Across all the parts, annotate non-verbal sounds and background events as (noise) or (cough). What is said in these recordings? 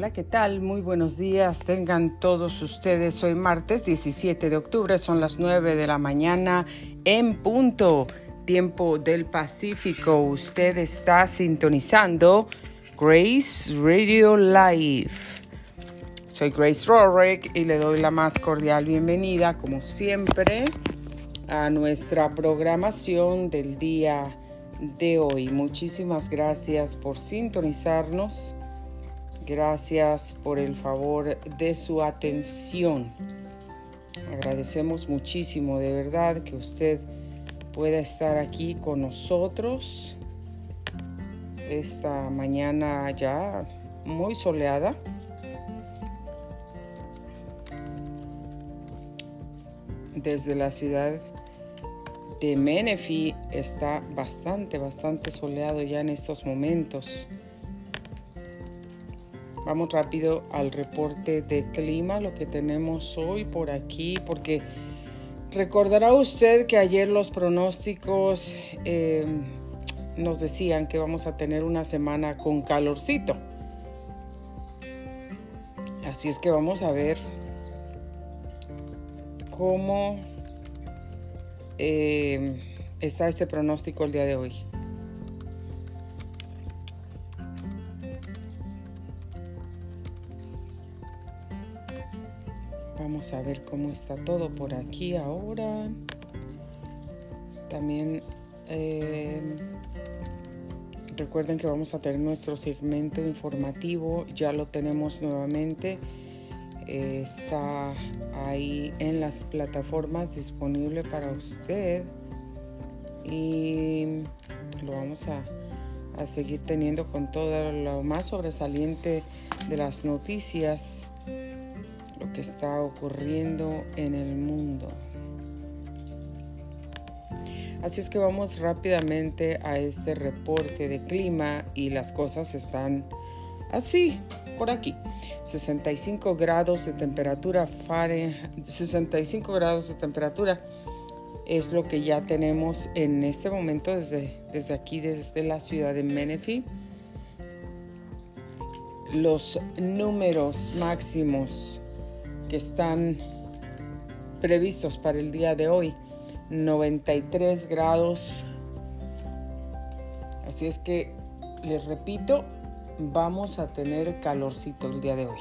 Hola, ¿qué tal? Muy buenos días. Tengan todos ustedes. Hoy martes 17 de octubre, son las 9 de la mañana en punto, tiempo del Pacífico. Usted está sintonizando Grace Radio Live. Soy Grace Rorick y le doy la más cordial bienvenida, como siempre, a nuestra programación del día de hoy. Muchísimas gracias por sintonizarnos Gracias por el favor de su atención. Agradecemos muchísimo de verdad que usted pueda estar aquí con nosotros esta mañana ya muy soleada. Desde la ciudad de Menifee está bastante, bastante soleado ya en estos momentos. Vamos rápido al reporte de clima, lo que tenemos hoy por aquí, porque recordará usted que ayer los pronósticos eh, nos decían que vamos a tener una semana con calorcito. Así es que vamos a ver cómo eh, está este pronóstico el día de hoy. Vamos a ver cómo está todo por aquí ahora. También eh, recuerden que vamos a tener nuestro segmento informativo. Ya lo tenemos nuevamente. está ahí en las plataformas disponible para usted. Y lo vamos a, a seguir teniendo con todo lo más sobresaliente de las noticias está ocurriendo en el mundo. Así es que vamos rápidamente a este reporte de clima y las cosas están así por aquí. 65 grados de temperatura Fahrenheit, 65 grados de temperatura es lo que ya tenemos en este momento desde, desde aquí, desde la ciudad de Menifee. Los números máximos que están previstos para el día de hoy. 93 grados. Así es que les repito, vamos a tener calorcito el día de hoy.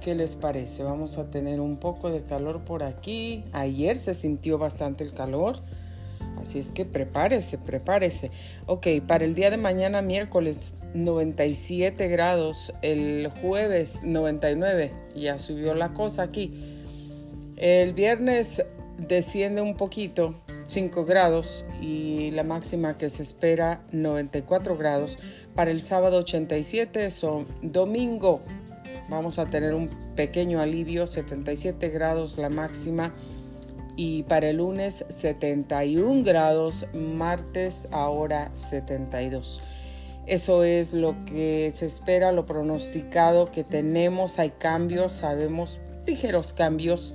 ¿Qué les parece? Vamos a tener un poco de calor por aquí. Ayer se sintió bastante el calor. Así es que prepárese, prepárese. Ok, para el día de mañana, miércoles, 97 grados, el jueves 99, ya subió la cosa aquí. El viernes desciende un poquito, 5 grados, y la máxima que se espera 94 grados. Para el sábado 87, son domingo vamos a tener un pequeño alivio, 77 grados la máxima. Y para el lunes 71 grados, martes ahora 72. Eso es lo que se espera, lo pronosticado que tenemos. Hay cambios, sabemos ligeros cambios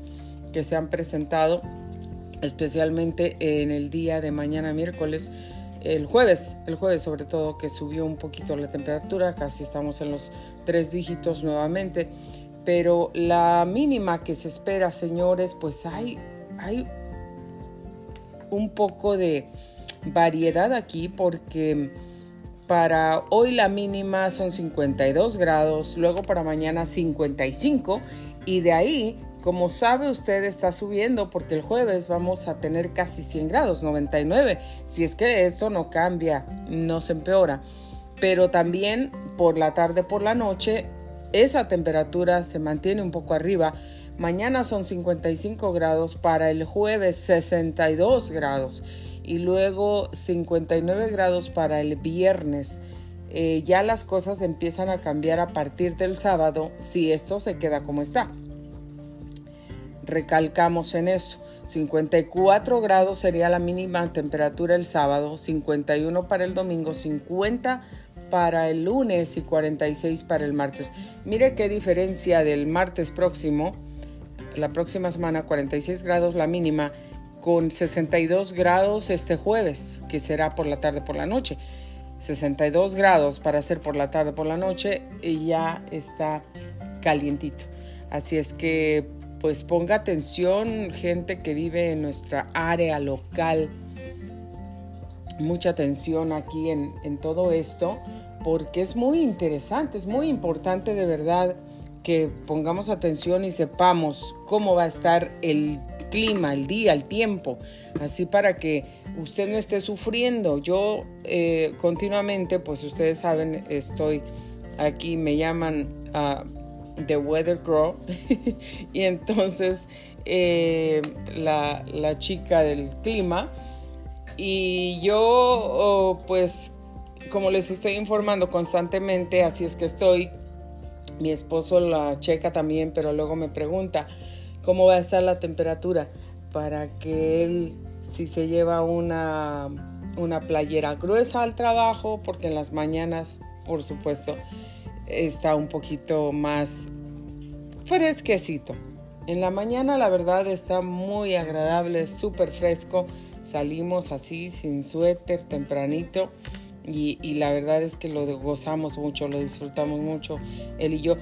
que se han presentado, especialmente en el día de mañana miércoles, el jueves, el jueves sobre todo que subió un poquito la temperatura, casi estamos en los tres dígitos nuevamente, pero la mínima que se espera, señores, pues hay, hay un poco de variedad aquí porque para hoy la mínima son 52 grados, luego para mañana 55 y de ahí, como sabe usted, está subiendo porque el jueves vamos a tener casi 100 grados, 99, si es que esto no cambia, no se empeora. Pero también por la tarde, por la noche, esa temperatura se mantiene un poco arriba. Mañana son 55 grados, para el jueves 62 grados y luego 59 grados para el viernes. Eh, ya las cosas empiezan a cambiar a partir del sábado si esto se queda como está. Recalcamos en eso. 54 grados sería la mínima temperatura el sábado, 51 para el domingo, 50 para el lunes y 46 para el martes. Mire qué diferencia del martes próximo, la próxima semana 46 grados la mínima con 62 grados este jueves, que será por la tarde por la noche. 62 grados para hacer por la tarde, por la noche, y ya está calientito. Así es que pues ponga atención gente que vive en nuestra área local. Mucha atención aquí en, en todo esto porque es muy interesante, es muy importante de verdad que pongamos atención y sepamos cómo va a estar el clima, el día, el tiempo, así para que usted no esté sufriendo. Yo eh, continuamente, pues ustedes saben, estoy aquí, me llaman uh, The Weather Girl (laughs) y entonces eh, la, la, chica del clima y yo oh, pues como les estoy informando constantemente, así es que estoy, mi esposo la checa también, pero luego me pregunta, cómo va a estar la temperatura para que él si se lleva una, una playera gruesa al trabajo, porque en las mañanas, por supuesto, está un poquito más fresquecito. En la mañana la verdad está muy agradable, súper fresco. Salimos así sin suéter tempranito y, y, la verdad es que lo gozamos mucho, lo disfrutamos mucho, él y yo.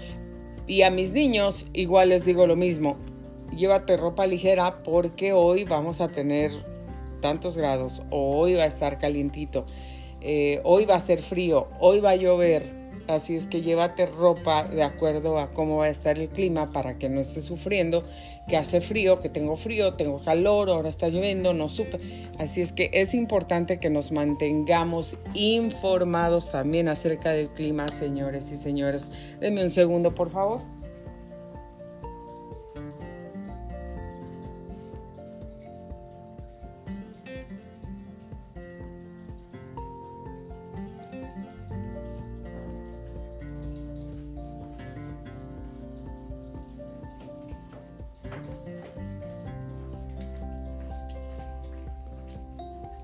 Y a mis niños igual les digo lo mismo, llévate ropa ligera porque hoy vamos a tener tantos grados, o hoy va a estar calientito, eh, hoy va a ser frío, hoy va a llover. Así es que llévate ropa de acuerdo a cómo va a estar el clima para que no estés sufriendo, que hace frío, que tengo frío, tengo calor, ahora está lloviendo, no supe. Así es que es importante que nos mantengamos informados también acerca del clima, señores y señores. Denme un segundo, por favor.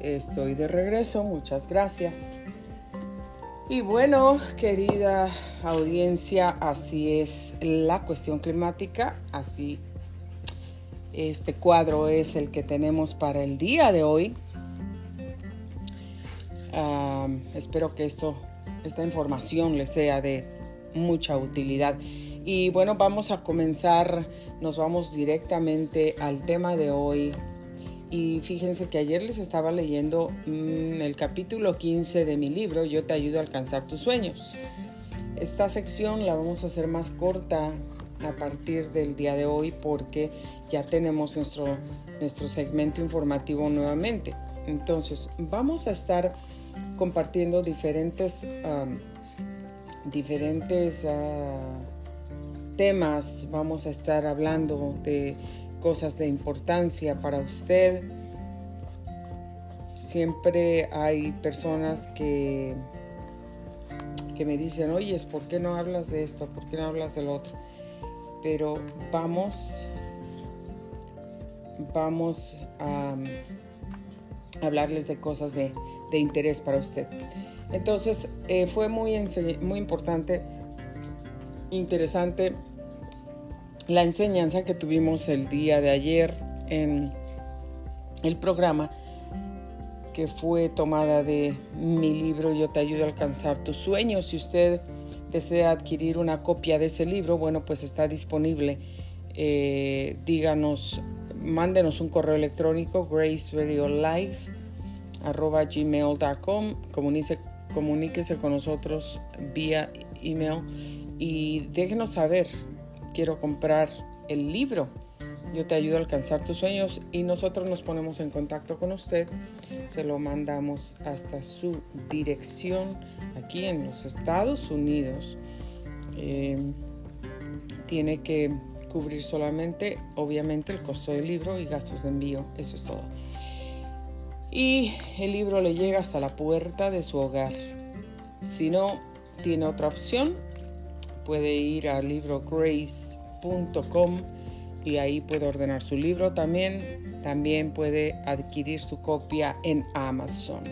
Estoy de regreso, muchas gracias. Y bueno, querida audiencia, así es la cuestión climática, así este cuadro es el que tenemos para el día de hoy. espero que esto, esta información les sea de mucha utilidad. Y bueno, vamos a comenzar, nos vamos directamente al tema de hoy, y fíjense que ayer les estaba leyendo mm, el capítulo 15 de mi libro, Yo te ayudo a alcanzar tus sueños. Esta sección la vamos a hacer más corta a partir del día de hoy porque ya tenemos nuestro, nuestro segmento informativo nuevamente. Entonces, vamos a estar compartiendo diferentes, diferentes ah, temas. Vamos a estar hablando de cosas de importancia para usted. Siempre hay personas que, que me dicen, oye, ¿por qué no hablas de esto? ¿Por qué no hablas del otro? Pero vamos, vamos a, hablarles de cosas de, de, interés para usted. Entonces, eh, fue muy, muy importante, interesante la enseñanza que tuvimos el día de ayer en el programa que fue tomada de mi libro Yo te ayudo a alcanzar tus sueños. Si usted desea adquirir una copia de ese libro, bueno, pues está disponible. Eh, díganos, mándenos un correo electrónico graceradiolife.gmail.com comuníquese, comuníquese con nosotros vía email y déjenos saber quiero comprar el libro. Yo te ayudo a alcanzar tus sueños y nosotros nos ponemos en contacto con usted. Se lo mandamos hasta su dirección aquí en los Estados Unidos. Eh, tiene que cubrir solamente, obviamente, el costo del libro y gastos de envío. Eso es todo. Y el libro le llega hasta la puerta de su hogar. Si no tiene otra opción, puede ir al librograce.com y ahí puede ordenar su libro también. También puede adquirir su copia en Amazon.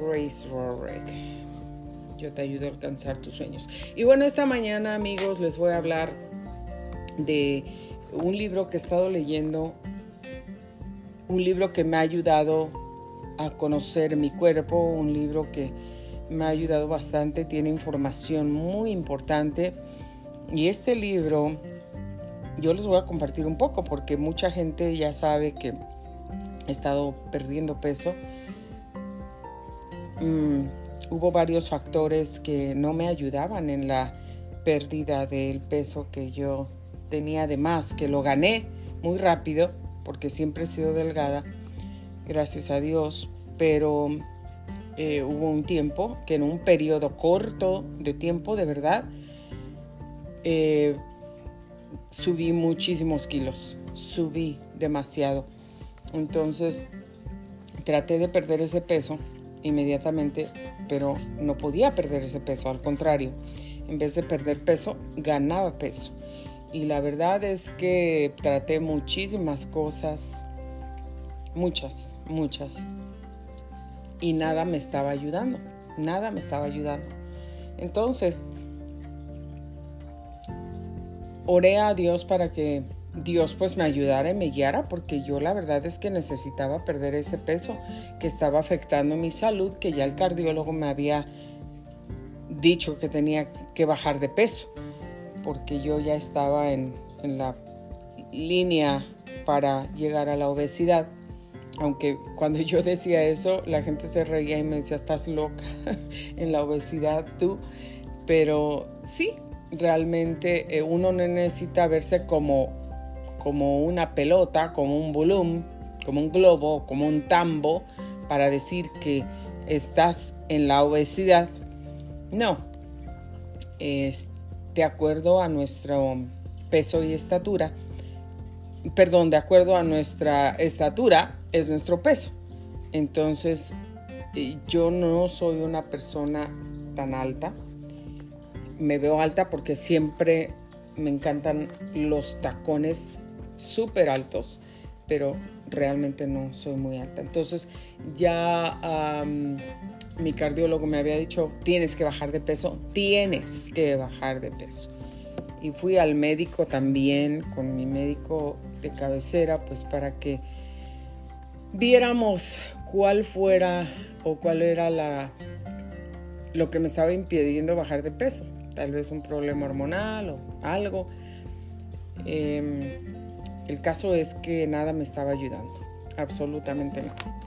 Grace Rorick. Yo te ayudo a alcanzar tus sueños. Y bueno, esta mañana amigos les voy a hablar de un libro que he estado leyendo. Un libro que me ha ayudado a conocer mi cuerpo, un libro que me ha ayudado bastante, tiene información muy importante. Y este libro yo les voy a compartir un poco porque mucha gente ya sabe que he estado perdiendo peso. Mm, hubo varios factores que no me ayudaban en la pérdida del peso que yo tenía de más, que lo gané muy rápido porque siempre he sido delgada, gracias a Dios, pero eh, hubo un tiempo que en un periodo corto de tiempo, de verdad, eh, subí muchísimos kilos, subí demasiado. Entonces traté de perder ese peso inmediatamente, pero no podía perder ese peso, al contrario en vez de perder peso, ganaba peso. Y la verdad es que traté muchísimas cosas, muchas, muchas. Y nada me estaba ayudando, nada me estaba ayudando. Entonces, oré a Dios para que Dios pues me ayudara y me guiara porque yo la verdad es que necesitaba perder ese peso que estaba afectando mi salud, que ya el cardiólogo me había dicho que tenía que bajar de peso, porque yo ya estaba en, la línea para llegar a la obesidad. Aunque cuando yo decía eso, la gente se reía y me decía, estás loca (laughs) en la obesidad tú. Pero sí, realmente eh, uno necesita verse como, como una pelota, como un volumen, como un globo, como un tambo, para decir que estás en la obesidad no, es de acuerdo a nuestro peso y estatura, perdón, de acuerdo a nuestra estatura es nuestro peso. Entonces, eh, yo no soy una persona tan alta. Me veo alta porque siempre me encantan los tacones súper altos, pero realmente no soy muy alta. Entonces, ya mi cardiólogo me había dicho, tienes que bajar de peso, tienes que bajar de peso. Y fui al médico también, con mi médico de cabecera, pues para que viéramos cuál fuera o cuál era la, lo que me estaba impidiendo bajar de peso. Tal vez un problema hormonal o algo. Em, el caso es que nada me estaba ayudando, absolutamente nada.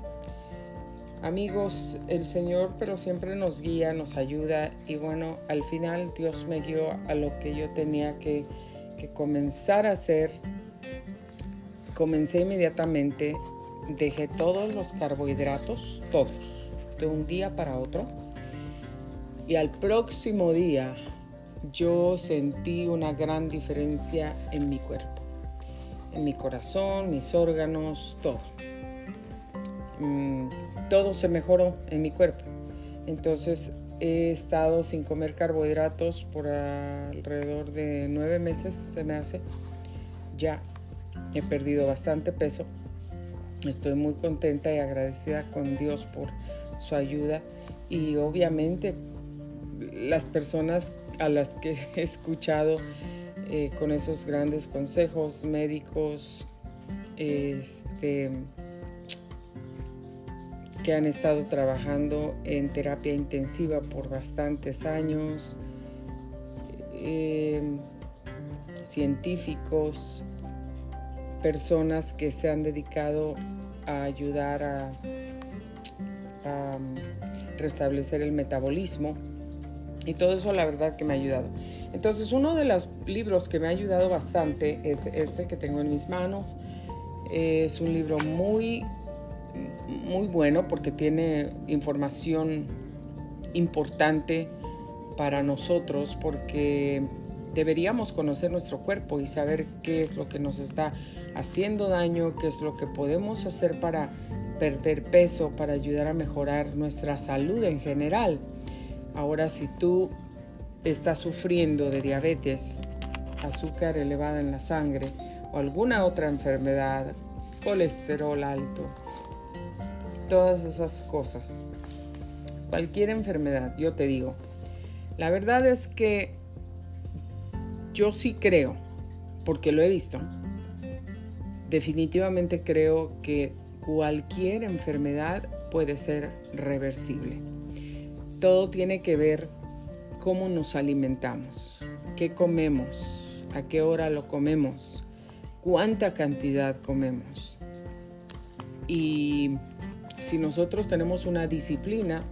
Amigos, el Señor pero siempre nos guía, nos ayuda y bueno, al final Dios me guió a lo que yo tenía que, comenzar a hacer. Comencé inmediatamente, dejé todos los carbohidratos, todos, de un día para otro. Y al próximo día yo sentí una gran diferencia en mi cuerpo, en mi corazón, mis órganos, todo. Mm, todo se mejoró en mi cuerpo. Entonces he estado sin comer carbohidratos por alrededor de nueve meses, se me hace. Ya he perdido bastante peso. Estoy muy contenta y agradecida con Dios por su ayuda. Y obviamente las personas a las que (laughs) he escuchado eh, con esos grandes consejos médicos, este, que han estado trabajando en terapia intensiva por bastantes años, em, científicos, personas que se han dedicado a ayudar a, a restablecer el metabolismo y todo eso la verdad que me ha ayudado. Entonces uno de los libros que me ha ayudado bastante es este que tengo en mis manos. Es un libro muy muy bueno porque tiene información importante para nosotros porque deberíamos conocer nuestro cuerpo y saber qué es lo que nos está haciendo daño, qué es lo que podemos hacer para perder peso, para ayudar a mejorar nuestra salud en general. Ahora, si tú estás sufriendo de diabetes, azúcar elevada en la sangre o alguna otra enfermedad, colesterol alto, todas esas cosas. Cualquier enfermedad, yo te digo. La verdad es que yo sí creo, porque lo he visto, definitivamente creo que cualquier enfermedad puede ser reversible. Todo tiene que ver cómo nos alimentamos, qué comemos, a qué hora lo comemos, cuánta cantidad comemos. Y si nosotros tenemos una disciplina,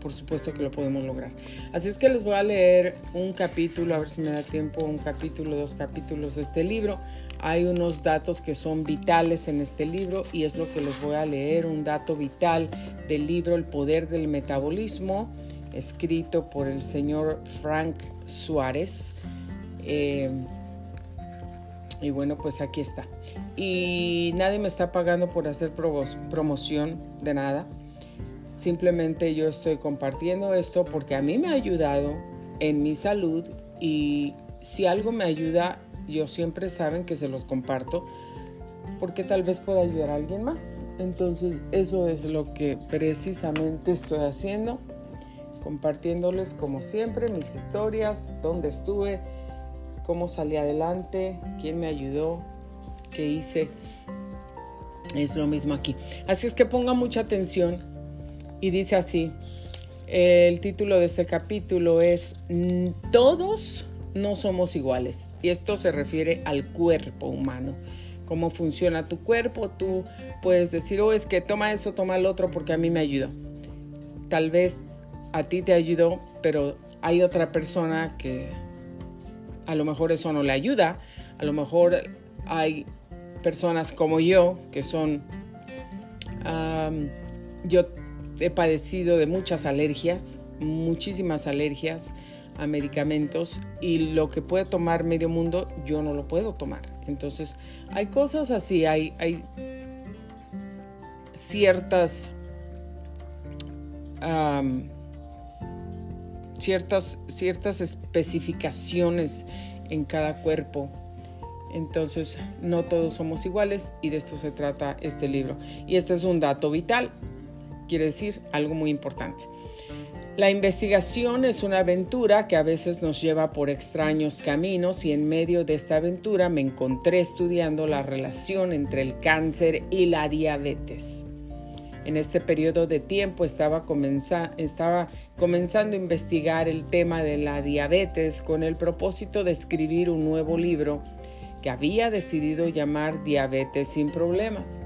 por supuesto que lo podemos lograr. Así es que les voy a leer un capítulo, a ver si me da tiempo, un capítulo, dos capítulos de este libro. Hay unos datos que son vitales en este libro y es lo que les voy a leer, un dato vital del libro El poder del metabolismo, escrito por el señor Frank Suárez. Eh, y bueno, pues aquí está. Y nadie me está pagando por hacer promoción de nada. Simplemente yo estoy compartiendo esto porque a mí me ha ayudado en mi salud y si algo me ayuda, yo siempre saben que se los comparto porque tal vez pueda ayudar a alguien más. Entonces eso es lo que precisamente estoy haciendo, compartiéndoles como siempre mis historias, dónde estuve, cómo salí adelante, quién me ayudó, qué hice. Es lo mismo aquí. Así es que ponga mucha atención y dice así, el título de este capítulo es Todos no somos iguales. Y esto se refiere al cuerpo humano. Cómo funciona tu cuerpo. Tú puedes decir, oh, es que toma esto, toma el otro porque a mí me ayudó. Tal vez a ti te ayudó, pero hay otra persona que a lo mejor eso no le ayuda. A lo mejor hay personas como yo que son... yo he padecido de muchas alergias, muchísimas alergias medicamentos y lo que puede tomar medio mundo yo no lo puedo tomar. Entonces hay cosas así, hay, hay ciertas, ciertas, ciertas especificaciones en cada cuerpo. Entonces no todos somos iguales y de esto se trata este libro. Y este es un dato vital quiere decir algo muy importante. La investigación es una aventura que a veces nos lleva por extraños caminos y en medio de esta aventura me encontré estudiando la relación entre el cáncer y la diabetes. En este periodo de tiempo estaba, estaba comenzando a investigar el tema de la diabetes con el propósito de escribir un nuevo libro que había decidido llamar Diabetes sin Problemas.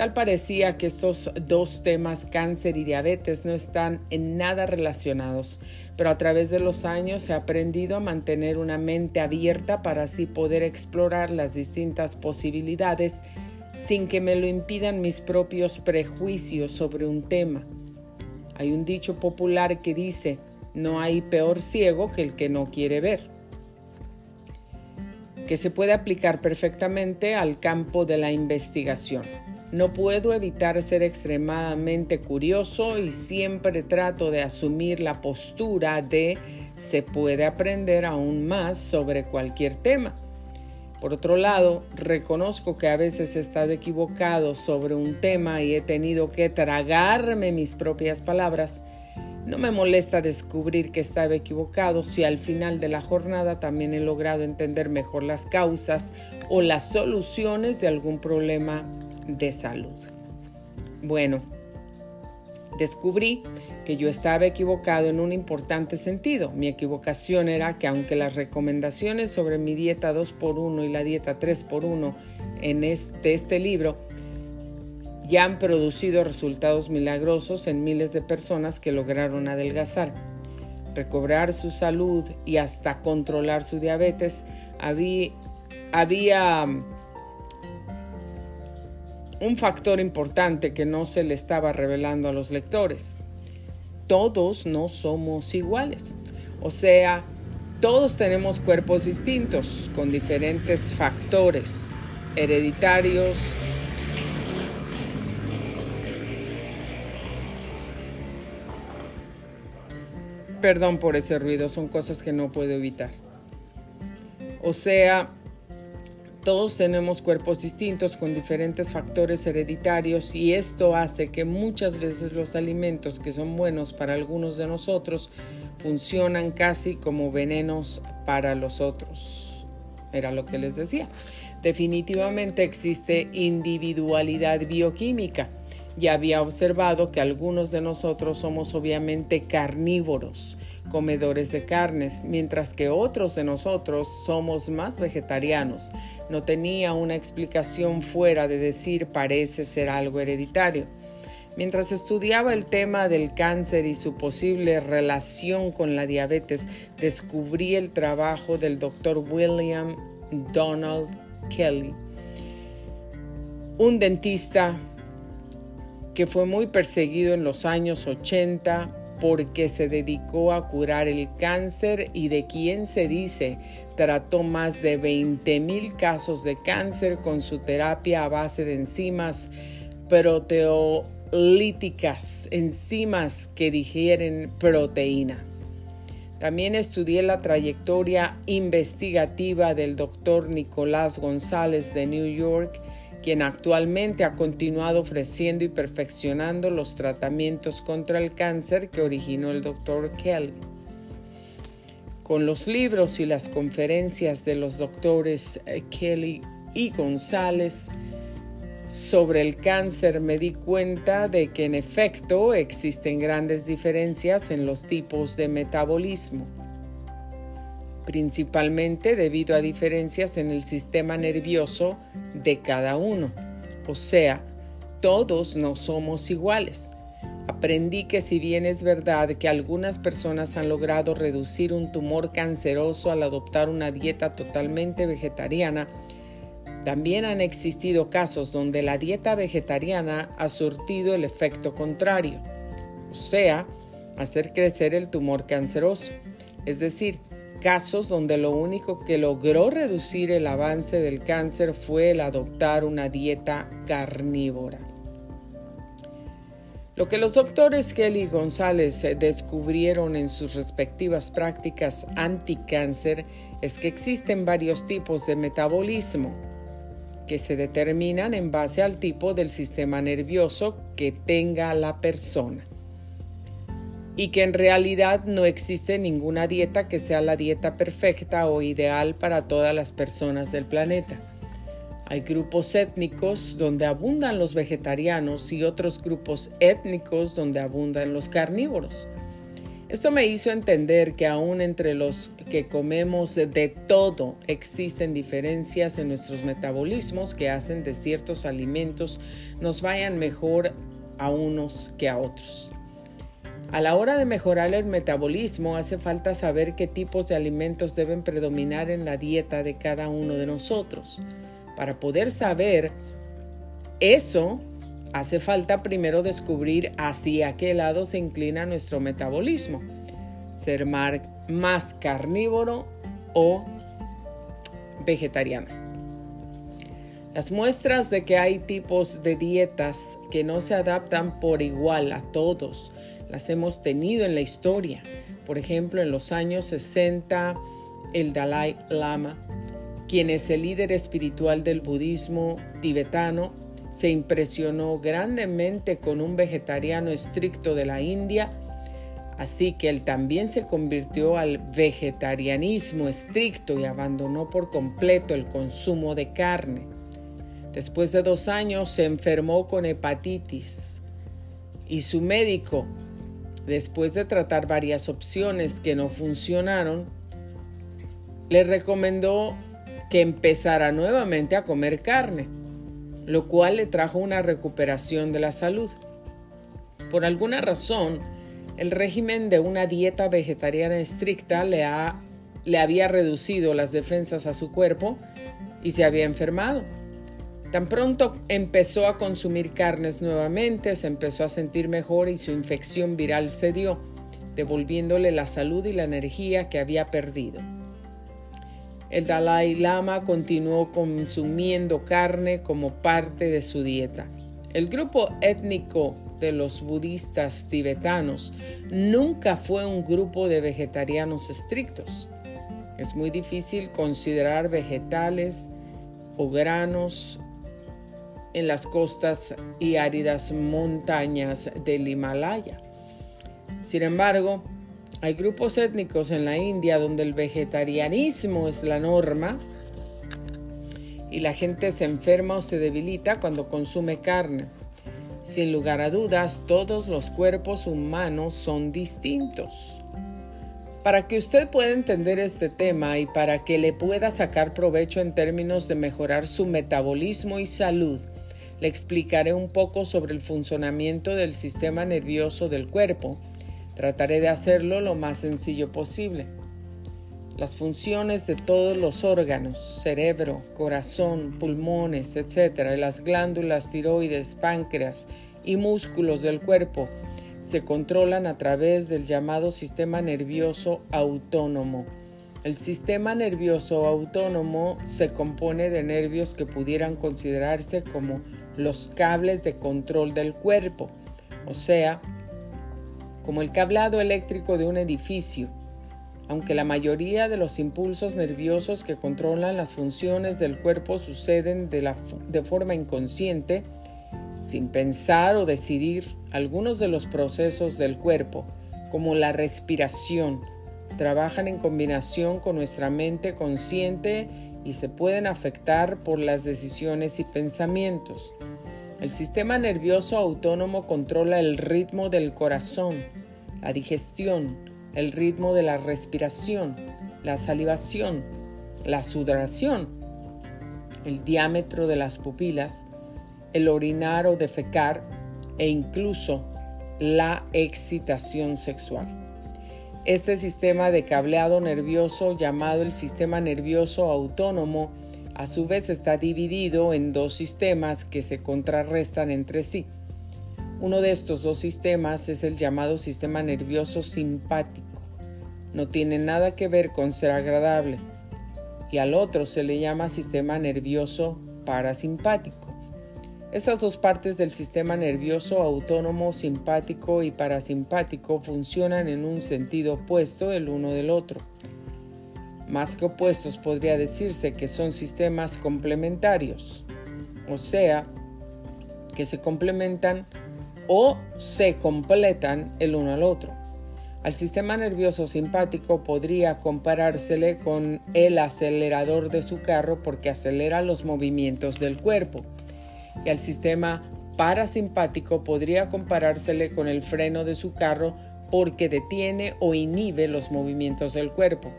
Tal parecía que estos dos temas, cáncer y diabetes, no están en nada relacionados, pero a través de los años he aprendido a mantener una mente abierta para así poder explorar las distintas posibilidades sin que me lo impidan mis propios prejuicios sobre un tema. Hay un dicho popular que dice, no hay peor ciego que el que no quiere ver, que se puede aplicar perfectamente al campo de la investigación. No puedo evitar ser extremadamente curioso y siempre trato de asumir la postura de se puede aprender aún más sobre cualquier tema. Por otro lado, reconozco que a veces he estado equivocado sobre un tema y he tenido que tragarme mis propias palabras. No me molesta descubrir que estaba equivocado si al final de la jornada también he logrado entender mejor las causas o las soluciones de algún problema de salud. Bueno, descubrí que yo estaba equivocado en un importante sentido. Mi equivocación era que aunque las recomendaciones sobre mi dieta 2x1 y la dieta 3x1 en este, este libro ya han producido resultados milagrosos en miles de personas que lograron adelgazar, recobrar su salud y hasta controlar su diabetes, había, había un factor importante que no se le estaba revelando a los lectores. Todos no somos iguales. O sea, todos tenemos cuerpos distintos, con diferentes factores hereditarios, Perdón por ese ruido, son cosas que no puedo evitar. O sea, todos tenemos cuerpos distintos con diferentes factores hereditarios y esto hace que muchas veces los alimentos que son buenos para algunos de nosotros funcionan casi como venenos para los otros. Era lo que les decía. Definitivamente existe individualidad bioquímica. ya había observado que algunos de nosotros somos obviamente carnívoros, comedores de carnes, mientras que otros de nosotros somos más vegetarianos. No tenía una explicación fuera de decir parece ser algo hereditario. Mientras estudiaba el tema del cáncer y su posible relación con la diabetes, descubrí el trabajo del doctor William Donald Kelly, un dentista que fue muy perseguido en los años 80 porque se dedicó a curar el cáncer y de quien se dice trató más de 20 mil casos de cáncer con su terapia a base de enzimas proteolíticas, enzimas que digieren proteínas. También estudié la trayectoria investigativa del doctor Nicolás González de New York, quien actualmente ha continuado ofreciendo y perfeccionando los tratamientos contra el cáncer que originó el doctor Kelly. Con los libros y las conferencias de los doctores eh, Kelly y González sobre el cáncer me di cuenta de que en efecto existen grandes diferencias en los tipos de metabolismo principalmente debido a diferencias en el sistema nervioso de cada uno. O sea, todos no somos iguales. Aprendí que si bien es verdad que algunas personas han logrado reducir un tumor canceroso al adoptar una dieta totalmente vegetariana, también han existido casos donde la dieta vegetariana ha surtido el efecto contrario, o sea, hacer crecer el tumor canceroso. Es decir, casos donde lo único que logró reducir el avance del cáncer fue el adoptar una dieta carnívora. Lo que los doctores Kelly y González descubrieron en sus respectivas prácticas anticáncer es que existen varios tipos de metabolismo que se determinan en base al tipo del sistema nervioso que tenga la persona y que en realidad no existe ninguna dieta que sea la dieta perfecta o ideal para todas las personas del planeta. Hay grupos étnicos donde abundan los vegetarianos y otros grupos étnicos donde abundan los carnívoros. Esto me hizo entender que aún entre los que comemos de todo existen diferencias en nuestros metabolismos que hacen de ciertos alimentos nos vayan mejor a unos que a otros. A la hora de mejorar el metabolismo hace falta saber qué tipos de alimentos deben predominar en la dieta de cada uno de nosotros. Para poder saber eso, hace falta primero descubrir hacia qué lado se inclina nuestro metabolismo. Ser más carnívoro o vegetariano. Las muestras de que hay tipos de dietas que no se adaptan por igual a todos las hemos tenido en la historia. Por ejemplo, en los años 60, el Dalai Lama, quien es el líder espiritual del budismo tibetano, se impresionó grandemente con un vegetariano estricto de la India, así que él también se convirtió al vegetarianismo estricto y abandonó por completo el consumo de carne. Después de dos años se enfermó con hepatitis y su médico después de tratar varias opciones que no funcionaron, le recomendó que empezara nuevamente a comer carne, lo cual le trajo una recuperación de la salud. Por alguna razón, el régimen de una dieta vegetariana estricta le, había reducido las defensas a su cuerpo y se había enfermado. Tan pronto empezó a consumir carnes nuevamente, se empezó a sentir mejor y su infección viral cedió, devolviéndole la salud y la energía que había perdido. El Dalai Lama continuó consumiendo carne como parte de su dieta. El grupo étnico de los budistas tibetanos nunca fue un grupo de vegetarianos estrictos. Es muy difícil considerar vegetales o granos en las costas y áridas montañas del Himalaya. Sin embargo, hay grupos étnicos en la India donde el vegetarianismo es la norma y la gente se enferma o se debilita cuando consume carne. Sin lugar a dudas, todos los cuerpos humanos son distintos. Para que usted pueda entender este tema y para que le pueda sacar provecho en términos de mejorar su metabolismo y salud, le explicaré un poco sobre el funcionamiento del sistema nervioso del cuerpo. Trataré de hacerlo lo más sencillo posible. Las funciones de todos los órganos, cerebro, corazón, pulmones, etc., las glándulas tiroides, páncreas y músculos del cuerpo se controlan a través del llamado sistema nervioso autónomo. El sistema nervioso autónomo se compone de nervios que pudieran considerarse como los cables de control del cuerpo, o sea, como el cablado eléctrico de un edificio. Aunque la mayoría de los impulsos nerviosos que controlan las funciones del cuerpo suceden de, de forma inconsciente, sin pensar o decidir, algunos de los procesos del cuerpo, como la respiración, trabajan en combinación con nuestra mente consciente y se pueden afectar por las decisiones y pensamientos. El sistema nervioso autónomo controla el ritmo del corazón, la digestión, el ritmo de la respiración, la salivación, la sudoración, el diámetro de las pupilas, el orinar o defecar e incluso la excitación sexual. Este sistema de cableado nervioso llamado el sistema nervioso autónomo a su vez está dividido en dos sistemas que se contrarrestan entre sí. Uno de estos dos sistemas es el llamado sistema nervioso simpático. No tiene nada que ver con ser agradable. Y al otro se le llama sistema nervioso parasimpático. Estas dos partes del sistema nervioso autónomo simpático y parasimpático funcionan en un sentido opuesto el uno del otro. Más que opuestos podría decirse que son sistemas complementarios, o sea, que se complementan o se completan el uno al otro. Al sistema nervioso simpático podría comparársele con el acelerador de su carro porque acelera los movimientos del cuerpo. Y al sistema parasimpático podría comparársele con el freno de su carro porque detiene o inhibe los movimientos del cuerpo.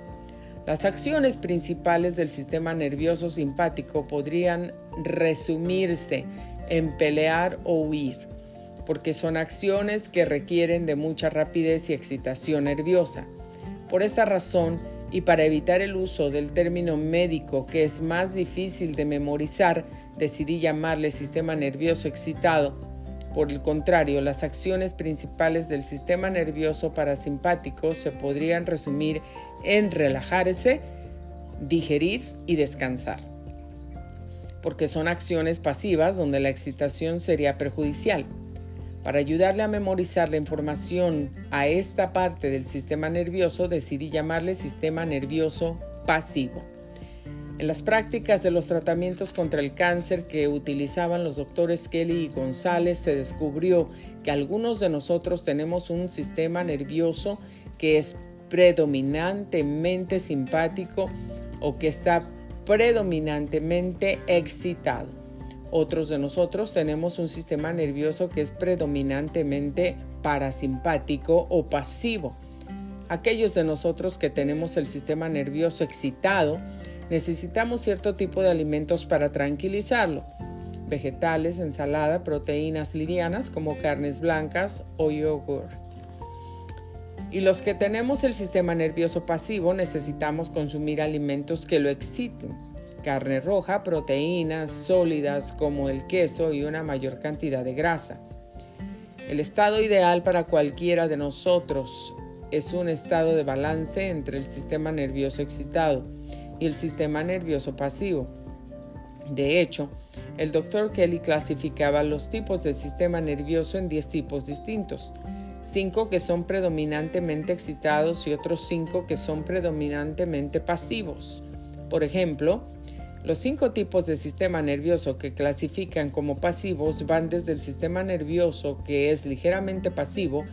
Las acciones principales del sistema nervioso simpático podrían resumirse en pelear o huir, porque son acciones que requieren de mucha rapidez y excitación nerviosa. Por esta razón, y para evitar el uso del término médico que es más difícil de memorizar, decidí llamarle sistema nervioso excitado. Por el contrario, las acciones principales del sistema nervioso parasimpático se podrían resumir en relajarse, digerir y descansar. Porque son acciones pasivas donde la excitación sería perjudicial. Para ayudarle a memorizar la información a esta parte del sistema nervioso, decidí llamarle sistema nervioso pasivo. En las prácticas de los tratamientos contra el cáncer que utilizaban los doctores Kelly y González, se descubrió que algunos de nosotros tenemos un sistema nervioso que es predominantemente simpático o que está predominantemente excitado. Otros de nosotros tenemos un sistema nervioso que es predominantemente parasimpático o pasivo. Aquellos de nosotros que tenemos el sistema nervioso excitado, necesitamos cierto tipo de alimentos para tranquilizarlo. Vegetales, ensalada, proteínas livianas como carnes blancas o yogur. Y los que tenemos el sistema nervioso pasivo necesitamos consumir alimentos que lo exciten. Carne roja, proteínas sólidas como el queso y una mayor cantidad de grasa. El estado ideal para cualquiera de nosotros es un estado de balance entre el sistema nervioso excitado y el sistema nervioso pasivo. De hecho, el Dr. Kelly clasificaba los tipos del sistema nervioso en 10 tipos distintos cinco que son predominantemente excitados y otros cinco que son predominantemente pasivos. Por ejemplo, los cinco tipos de sistema nervioso que clasifican como pasivos van desde el sistema nervioso que es ligeramente pasivo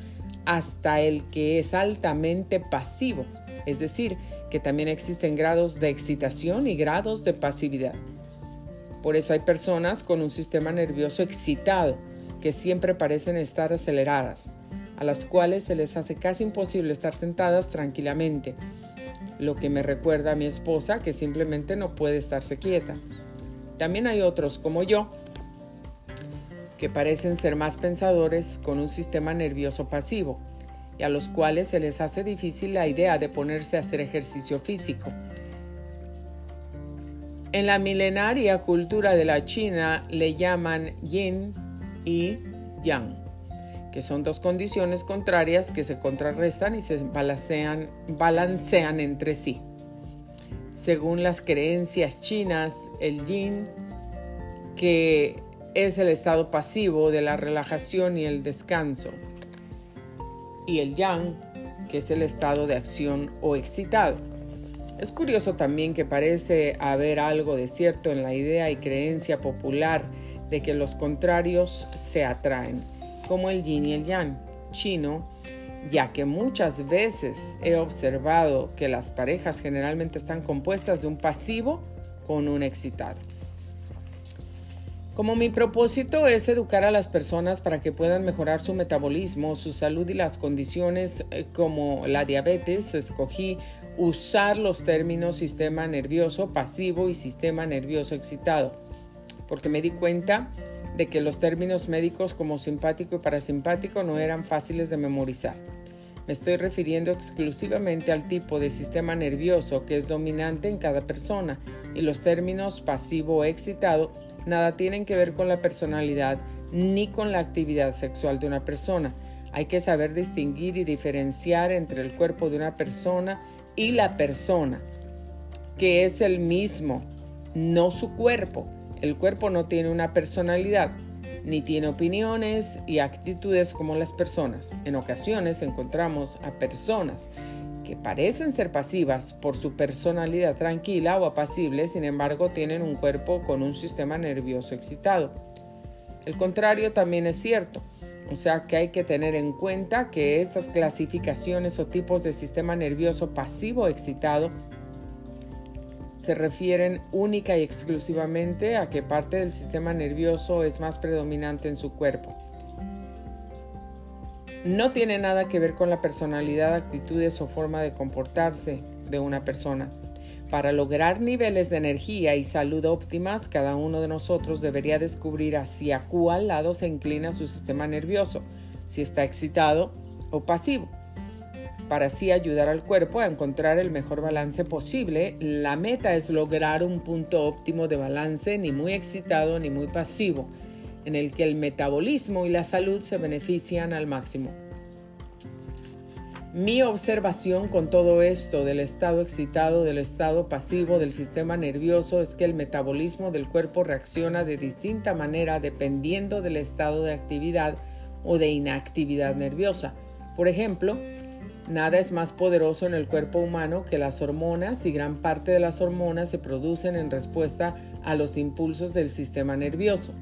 hasta el que es altamente pasivo, es decir, que también existen grados de excitación y grados de pasividad. Por eso hay personas con un sistema nervioso excitado, que siempre parecen estar aceleradas, a las cuales se les hace casi imposible estar sentadas tranquilamente, lo que me recuerda a mi esposa que simplemente no puede estarse quieta. También hay otros como yo, que parecen ser más pensadores con un sistema nervioso pasivo, y a los cuales se les hace difícil la idea de ponerse a hacer ejercicio físico. En la milenaria cultura de la China le llaman yin y yang, que son dos condiciones contrarias que se contrarrestan y se balancean, entre sí. Según las creencias chinas, el yin, que es el estado pasivo de la relajación y el descanso, y el yang, que es el estado de acción o excitado. Es curioso también que parece haber algo de cierto en la idea y creencia popular de que los contrarios se atraen, como el yin y el yang chino, ya que muchas veces he observado que las parejas generalmente están compuestas de un pasivo con un excitado. Como mi propósito es educar a las personas para que puedan mejorar su metabolismo, su salud y las condiciones eh, como la diabetes, escogí usar los términos sistema nervioso pasivo y sistema nervioso excitado, porque me di cuenta de que los términos médicos como simpático y parasimpático no eran fáciles de memorizar. Me estoy refiriendo exclusivamente al tipo de sistema nervioso que es dominante en cada persona y los términos pasivo o excitado nada tienen que ver con la personalidad ni con la actividad sexual de una persona. Hay que saber distinguir y diferenciar entre el cuerpo de una persona y la persona, que es el mismo, no su cuerpo. El cuerpo no tiene una personalidad, ni tiene opiniones y actitudes como las personas. En ocasiones encontramos a personas que parecen ser pasivas por su personalidad tranquila o apacible, sin embargo tienen un cuerpo con un sistema nervioso excitado. El contrario también es cierto. O sea que hay que tener en cuenta que estas clasificaciones o tipos de sistema nervioso pasivo excitado se refieren única y exclusivamente a qué parte del sistema nervioso es más predominante en su cuerpo. No tiene nada que ver con la personalidad, actitudes o forma de comportarse de una persona. Para lograr niveles de energía y salud óptimas, cada uno de nosotros debería descubrir hacia cuál lado se inclina su sistema nervioso, si está excitado o pasivo. Para así ayudar al cuerpo a encontrar el mejor balance posible, la meta es lograr un punto óptimo de balance ni muy excitado ni muy pasivo, en el que el metabolismo y la salud se benefician al máximo. Mi observación con todo esto del estado excitado, del estado pasivo, del sistema nervioso es que el metabolismo del cuerpo reacciona de distinta manera dependiendo del estado de actividad o de inactividad nerviosa. Por ejemplo, nada es más poderoso en el cuerpo humano que las hormonas y gran parte de las hormonas se producen en respuesta a los impulsos del sistema nervioso.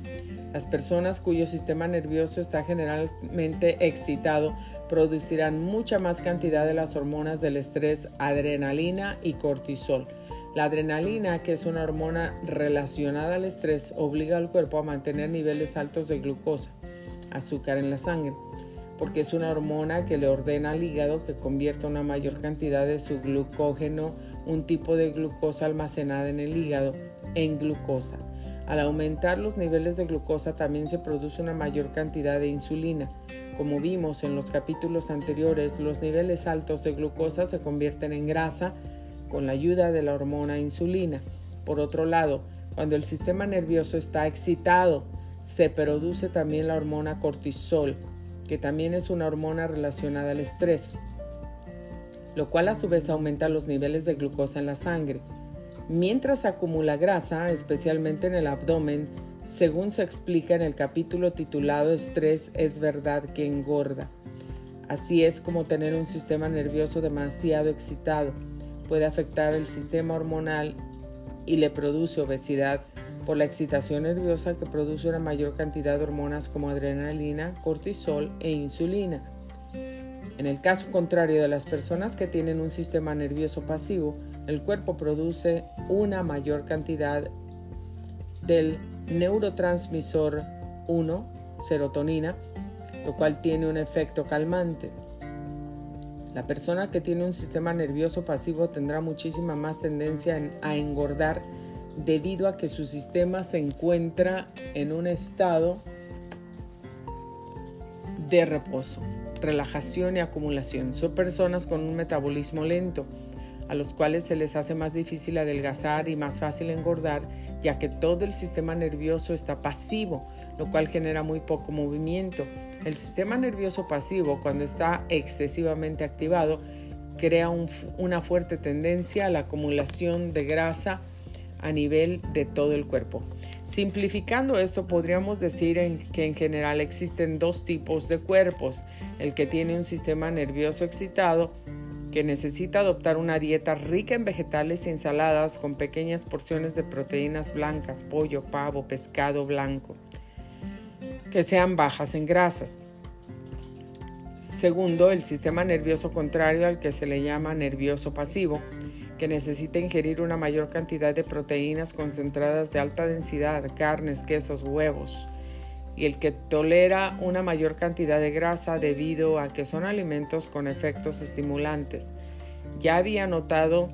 Las personas cuyo sistema nervioso está generalmente excitado producirán mucha más cantidad de las hormonas del estrés, adrenalina y cortisol. La adrenalina, que es una hormona relacionada al estrés, obliga al cuerpo a mantener niveles altos de glucosa, azúcar en la sangre, porque es una hormona que le ordena al hígado que convierta una mayor cantidad de su glucógeno, un tipo de glucosa almacenada en el hígado, en glucosa. Al aumentar los niveles de glucosa también se produce una mayor cantidad de insulina. Como vimos en los capítulos anteriores, los niveles altos de glucosa se convierten en grasa con la ayuda de la hormona insulina. Por otro lado, cuando el sistema nervioso está excitado, se produce también la hormona cortisol, que también es una hormona relacionada al estrés, lo cual a su vez aumenta los niveles de glucosa en la sangre. Mientras acumula grasa, especialmente en el abdomen, según se explica en el capítulo titulado Estrés es verdad que engorda. Así es como tener un sistema nervioso demasiado excitado puede afectar el sistema hormonal y le produce obesidad por la excitación nerviosa que produce una mayor cantidad de hormonas como adrenalina, cortisol e insulina. En el caso contrario de las personas que tienen un sistema nervioso pasivo, el cuerpo produce una mayor cantidad del neurotransmisor 1 serotonina, lo cual tiene un efecto calmante. La persona que tiene un sistema nervioso pasivo tendrá muchísima más tendencia a engordar debido a que su sistema se encuentra en un estado de reposo, relajación y acumulación. Son personas con un metabolismo lento, a los cuales se les hace más difícil adelgazar y más fácil engordar, ya que todo el sistema nervioso está pasivo, lo cual genera muy poco movimiento. El sistema nervioso pasivo, cuando está excesivamente activado, crea una fuerte tendencia a la acumulación de grasa a nivel de todo el cuerpo. Simplificando esto, podríamos decir que en general existen dos tipos de cuerpos, el que tiene un sistema nervioso excitado, que necesita adoptar una dieta rica en vegetales y ensaladas con pequeñas porciones de proteínas blancas, pollo, pavo, pescado blanco, que sean bajas en grasas. Segundo, el sistema nervioso contrario al que se le llama nervioso pasivo, que necesita ingerir una mayor cantidad de proteínas concentradas de alta densidad, carnes, quesos, huevos, y el que tolera una mayor cantidad de grasa debido a que son alimentos con efectos estimulantes. Ya había notado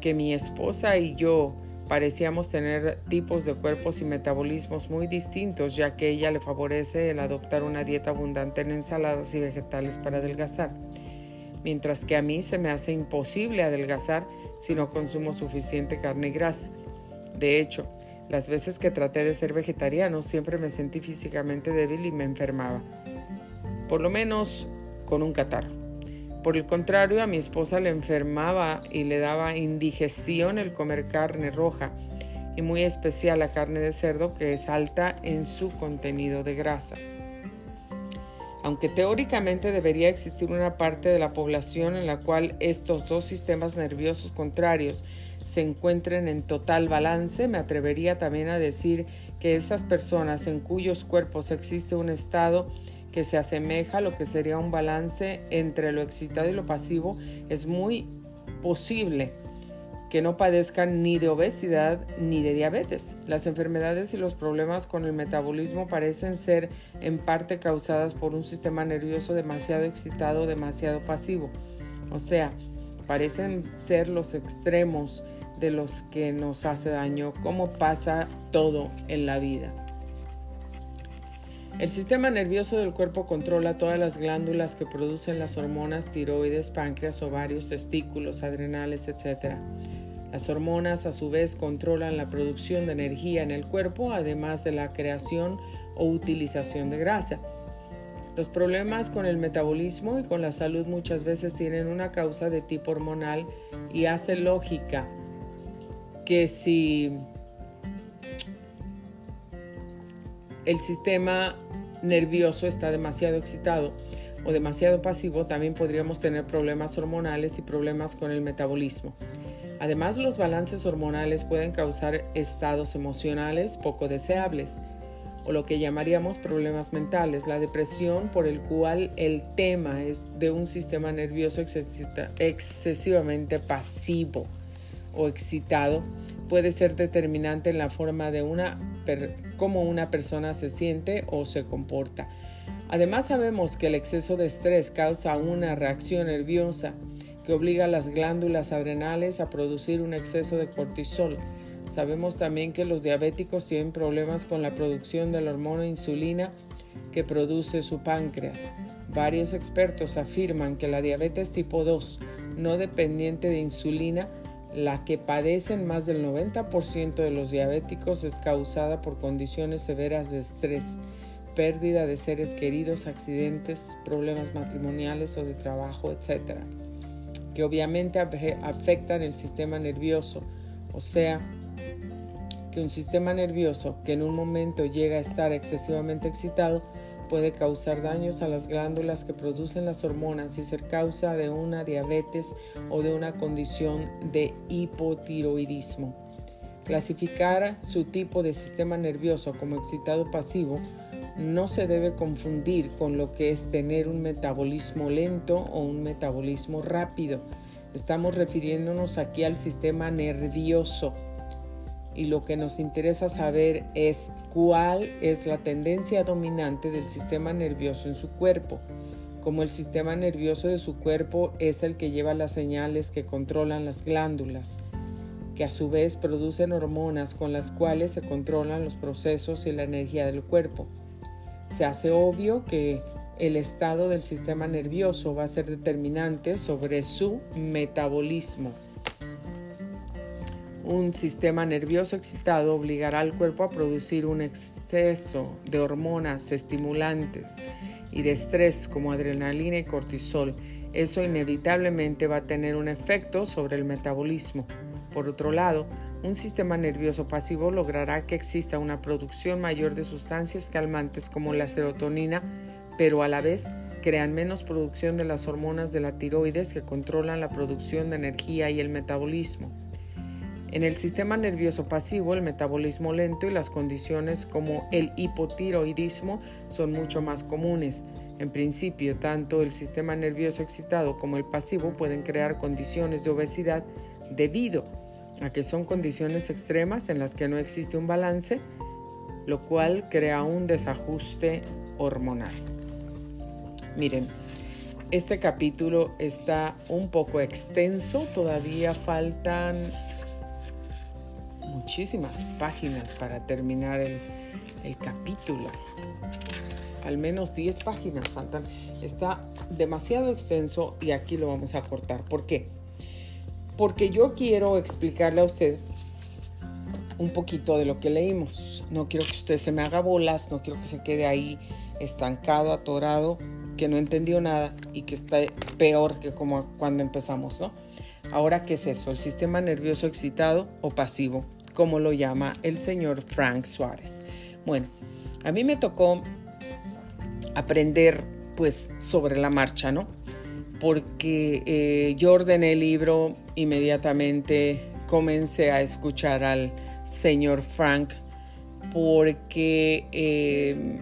que mi esposa y yo parecíamos tener tipos de cuerpos y metabolismos muy distintos, ya que ella le favorece el adoptar una dieta abundante en ensaladas y vegetales para adelgazar, mientras que a mí se me hace imposible adelgazar si no consumo suficiente carne y grasa. De hecho, las veces que traté de ser vegetariano siempre me sentí físicamente débil y me enfermaba, por lo menos con un catarro. Por el contrario, a mi esposa le enfermaba y le daba indigestión el comer carne roja y muy especial la carne de cerdo que es alta en su contenido de grasa. Aunque teóricamente debería existir una parte de la población en la cual estos dos sistemas nerviosos contrarios se encuentren en total balance, me atrevería también a decir que esas personas en cuyos cuerpos existe un estado que se asemeja a lo que sería un balance entre lo excitado y lo pasivo, es muy posible que no padezcan ni de obesidad ni de diabetes. Las enfermedades y los problemas con el metabolismo parecen ser en parte causadas por un sistema nervioso demasiado excitado demasiado pasivo. O sea, parecen ser los extremos de los que nos hace daño, como pasa todo en la vida. El sistema nervioso del cuerpo controla todas las glándulas que producen las hormonas tiroides, páncreas, ovarios, testículos, adrenales, etc. Las hormonas a su vez controlan la producción de energía en el cuerpo, además de la creación o utilización de grasa. Los problemas con el metabolismo y con la salud muchas veces tienen una causa de tipo hormonal y hace lógica que si el sistema nervioso está demasiado excitado o demasiado pasivo, también podríamos tener problemas hormonales y problemas con el metabolismo. Además, los balances hormonales pueden causar estados emocionales poco deseables o lo que llamaríamos problemas mentales, la depresión por el cual el tema es de un sistema nervioso excesivamente pasivo o excitado puede ser determinante en la forma de una cómo una persona se siente o se comporta. Además sabemos que el exceso de estrés causa una reacción nerviosa que obliga a las glándulas adrenales a producir un exceso de cortisol. Sabemos también que los diabéticos tienen problemas con la producción de la hormona insulina que produce su páncreas. Varios expertos afirman que la diabetes tipo 2, no dependiente de insulina, la que padecen más del 90% de los diabéticos es causada por condiciones severas de estrés, pérdida de seres queridos, accidentes, problemas matrimoniales o de trabajo, etc., que obviamente afectan el sistema nervioso, o sea, que un sistema nervioso que en un momento llega a estar excesivamente excitado puede causar daños a las glándulas que producen las hormonas y ser causa de una diabetes o de una condición de hipotiroidismo. Clasificar su tipo de sistema nervioso como excitado pasivo no se debe confundir con lo que es tener un metabolismo lento o un metabolismo rápido. Estamos refiriéndonos aquí al sistema nervioso y lo que nos interesa saber es cuál es la tendencia dominante del sistema nervioso en su cuerpo. Como el sistema nervioso de su cuerpo es el que lleva las señales que controlan las glándulas, que a su vez producen hormonas con las cuales se controlan los procesos y la energía del cuerpo. Se hace obvio que el estado del sistema nervioso va a ser determinante sobre su metabolismo. Un sistema nervioso excitado obligará al cuerpo a producir un exceso de hormonas estimulantes y de estrés como adrenalina y cortisol. Eso inevitablemente va a tener un efecto sobre el metabolismo. Por otro lado, un sistema nervioso pasivo logrará que exista una producción mayor de sustancias calmantes como la serotonina, pero a la vez crean menos producción de las hormonas de la tiroides que controlan la producción de energía y el metabolismo. En el sistema nervioso pasivo, el metabolismo lento y las condiciones como el hipotiroidismo son mucho más comunes. En principio, tanto el sistema nervioso excitado como el pasivo pueden crear condiciones de obesidad debido a que son condiciones extremas en las que no existe un balance, lo cual crea un desajuste hormonal. Miren, este capítulo está un poco extenso, todavía faltan muchísimas páginas para terminar el, capítulo. Al menos 10 páginas faltan. Está demasiado extenso y aquí lo vamos a cortar. ¿Por qué? Porque yo quiero explicarle a usted un poquito de lo que leímos. No quiero que usted se me haga bolas, no quiero que se quede ahí estancado, atorado, que no entendió nada y que está peor que como cuando empezamos, ¿no? Ahora, ¿qué es eso? ¿El sistema nervioso excitado o pasivo? como lo llama el señor Frank Suárez. Bueno, a mí me tocó aprender pues sobre la marcha, ¿no? Porque eh, yo ordené el libro, inmediatamente comencé a escuchar al señor Frank porque, eh,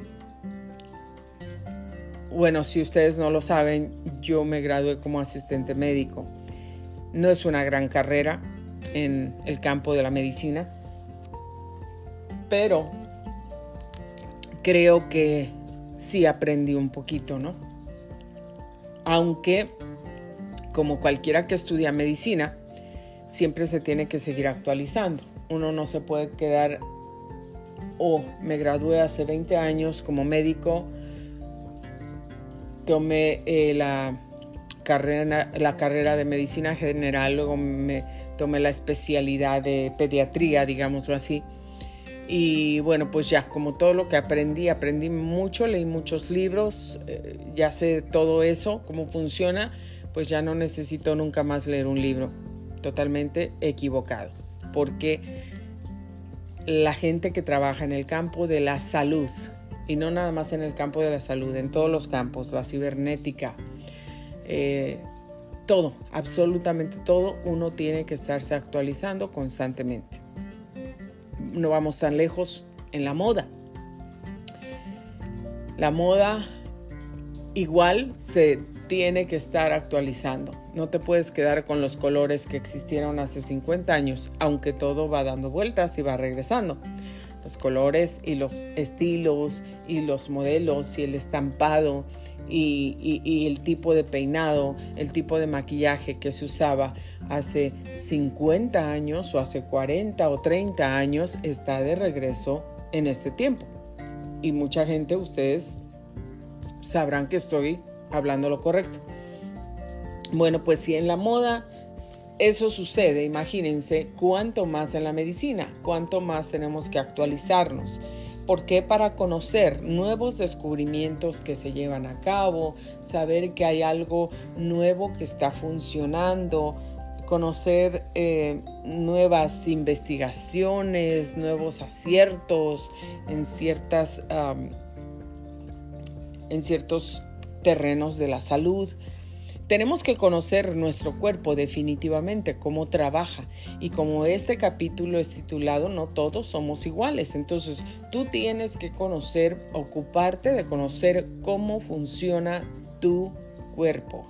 bueno, si ustedes no lo saben, yo me gradué como asistente médico. No es una gran carrera, en el campo de la medicina, pero creo que sí aprendí un poquito, ¿no? Aunque, como cualquiera que estudia medicina, siempre se tiene que seguir actualizando. Uno no se puede quedar, oh, me gradué hace 20 años como médico, tomé eh, la, carrera, la carrera de medicina general, luego me tomé la especialidad de pediatría, digámoslo así. Y bueno, pues ya, como todo lo que aprendí, aprendí mucho, leí muchos libros, eh, ya sé todo eso, cómo funciona, pues ya no necesito nunca más leer un libro. Totalmente equivocado, porque la gente que trabaja en el campo de la salud, y no nada más en el campo de la salud, en todos los campos, la cibernética, eh, todo, absolutamente todo, uno tiene que estarse actualizando constantemente. No vamos tan lejos en la moda. La moda igual se tiene que estar actualizando. No te puedes quedar con los colores que existieron hace 50 años, aunque todo va dando vueltas y va regresando. Los colores y los estilos y los modelos y el estampado y, el tipo de peinado, el tipo de maquillaje que se usaba hace 50 años o hace 40 o 30 años está de regreso en este tiempo. Y mucha gente, ustedes sabrán que estoy hablando lo correcto. Bueno, pues si en la moda eso sucede, imagínense cuánto más en la medicina, cuánto más tenemos que actualizarnos. Porque para conocer nuevos descubrimientos que se llevan a cabo, saber que hay algo nuevo que está funcionando, conocer eh, nuevas investigaciones, nuevos aciertos en ciertas en ciertos terrenos de la salud, tenemos que conocer nuestro cuerpo definitivamente, cómo trabaja. Y como este capítulo es titulado No todos somos iguales, entonces tú tienes que conocer, ocuparte de conocer cómo funciona tu cuerpo.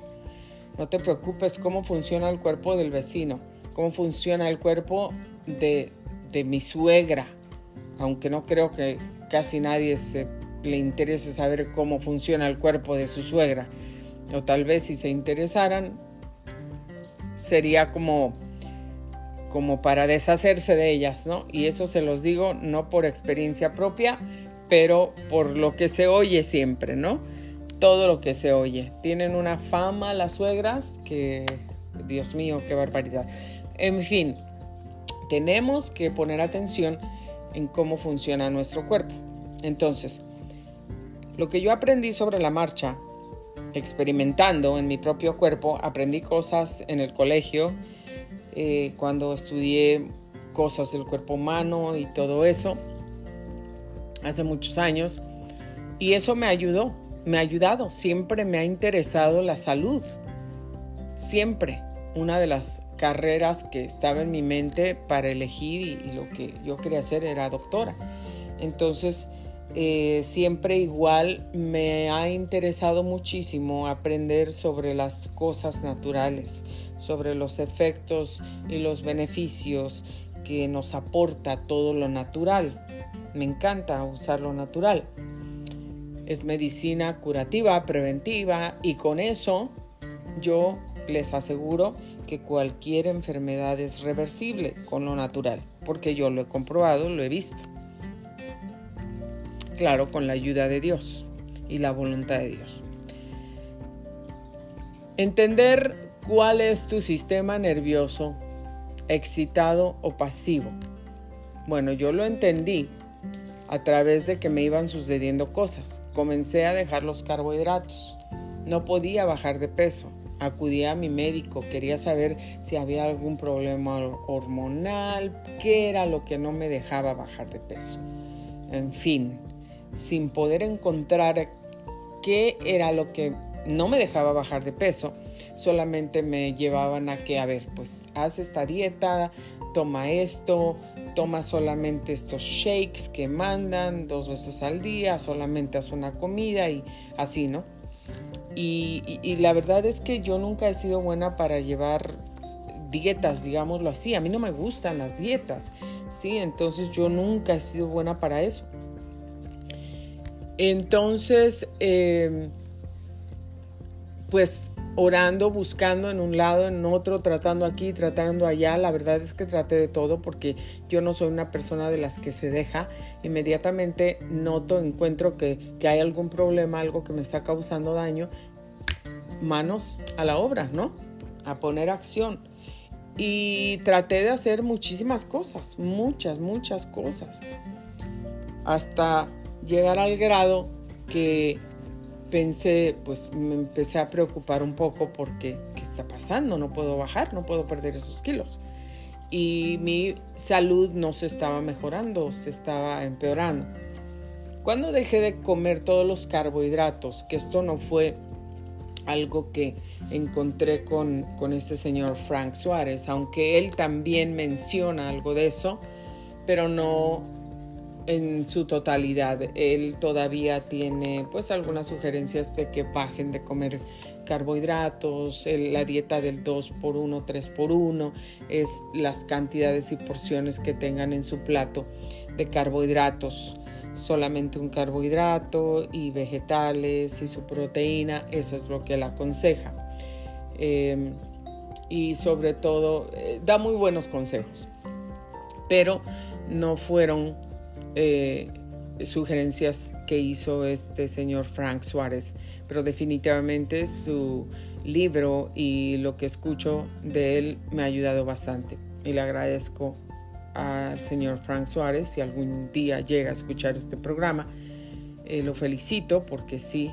No te preocupes cómo funciona el cuerpo del vecino, cómo funciona el cuerpo de de mi suegra, aunque no creo que casi nadie se, le interese saber cómo funciona el cuerpo de su suegra, o tal vez si se interesaran, sería como como para deshacerse de ellas, ¿no? Y eso se los digo no por experiencia propia, pero por lo que se oye siempre, ¿no? Todo lo que se oye. Tienen una fama las suegras que, Dios mío, qué barbaridad. En fin, tenemos que poner atención en cómo funciona nuestro cuerpo. Entonces, lo que yo aprendí sobre la marcha, experimentando en mi propio cuerpo, aprendí cosas en el colegio, eh, cuando estudié cosas del cuerpo humano y todo eso, hace muchos años. Y eso me ayudó, me ha ayudado, siempre me ha interesado la salud, siempre. Una de las carreras que estaba en mi mente para elegir y, lo que yo quería hacer era doctora. Entonces, eh, siempre igual me ha interesado muchísimo aprender sobre las cosas naturales, sobre los efectos y los beneficios que nos aporta todo lo natural. Me encanta usar lo natural. Es medicina curativa, preventiva y con eso yo les aseguro que cualquier enfermedad es reversible con lo natural, porque yo lo he comprobado, lo he visto. Claro, con la ayuda de Dios y la voluntad de Dios. Entender ¿Cuál es tu sistema nervioso? ¿Excitado o pasivo? Bueno, yo lo entendí a través de que me iban sucediendo cosas. Comencé a dejar los carbohidratos. No podía bajar de peso. Acudí a mi médico, quería saber si había algún problema hormonal, qué era lo que no me dejaba bajar de peso. En fin, sin poder encontrar qué era lo que no me dejaba bajar de peso, solamente me llevaban a que, a ver, pues haz esta dieta, toma esto, toma solamente estos shakes que mandan dos veces al día, solamente haz una comida y así, ¿no? Y, y, la verdad es que yo nunca he sido buena para llevar dietas, digámoslo así. A mí no me gustan las dietas, ¿sí? Entonces yo nunca he sido buena para eso. Entonces, eh, pues orando, buscando en un lado, en otro, tratando aquí, tratando allá. La verdad es que traté de todo porque yo no soy una persona de las que se deja. Inmediatamente noto, encuentro que, que hay algún problema, algo que me está causando daño. Manos a la obra, ¿no? A poner acción. Y traté de hacer muchísimas cosas, muchas, muchas cosas. Hasta llegar al grado que pensé, pues me empecé a preocupar un poco porque, ¿qué está pasando? No puedo bajar, no puedo perder esos kilos. Y mi salud no se estaba mejorando, se estaba empeorando. Cuando dejé de comer todos los carbohidratos, que esto no fue algo que encontré con, con este señor Frank Suárez, aunque él también menciona algo de eso, pero no en su totalidad. Él todavía tiene pues algunas sugerencias de que bajen de comer carbohidratos, la dieta del 2 por 1, 3 por 1 es las cantidades y porciones que tengan en su plato de carbohidratos. Solamente un carbohidrato y vegetales y su proteína, eso es lo que él aconseja. Em, y sobre todo, eh, da muy buenos consejos, pero no fueron eh, sugerencias que hizo este señor Frank Suárez, pero definitivamente su libro y lo que escucho de él me ha ayudado bastante y le agradezco al señor Frank Suárez si algún día llega a escuchar este programa. Eh, lo felicito porque sí,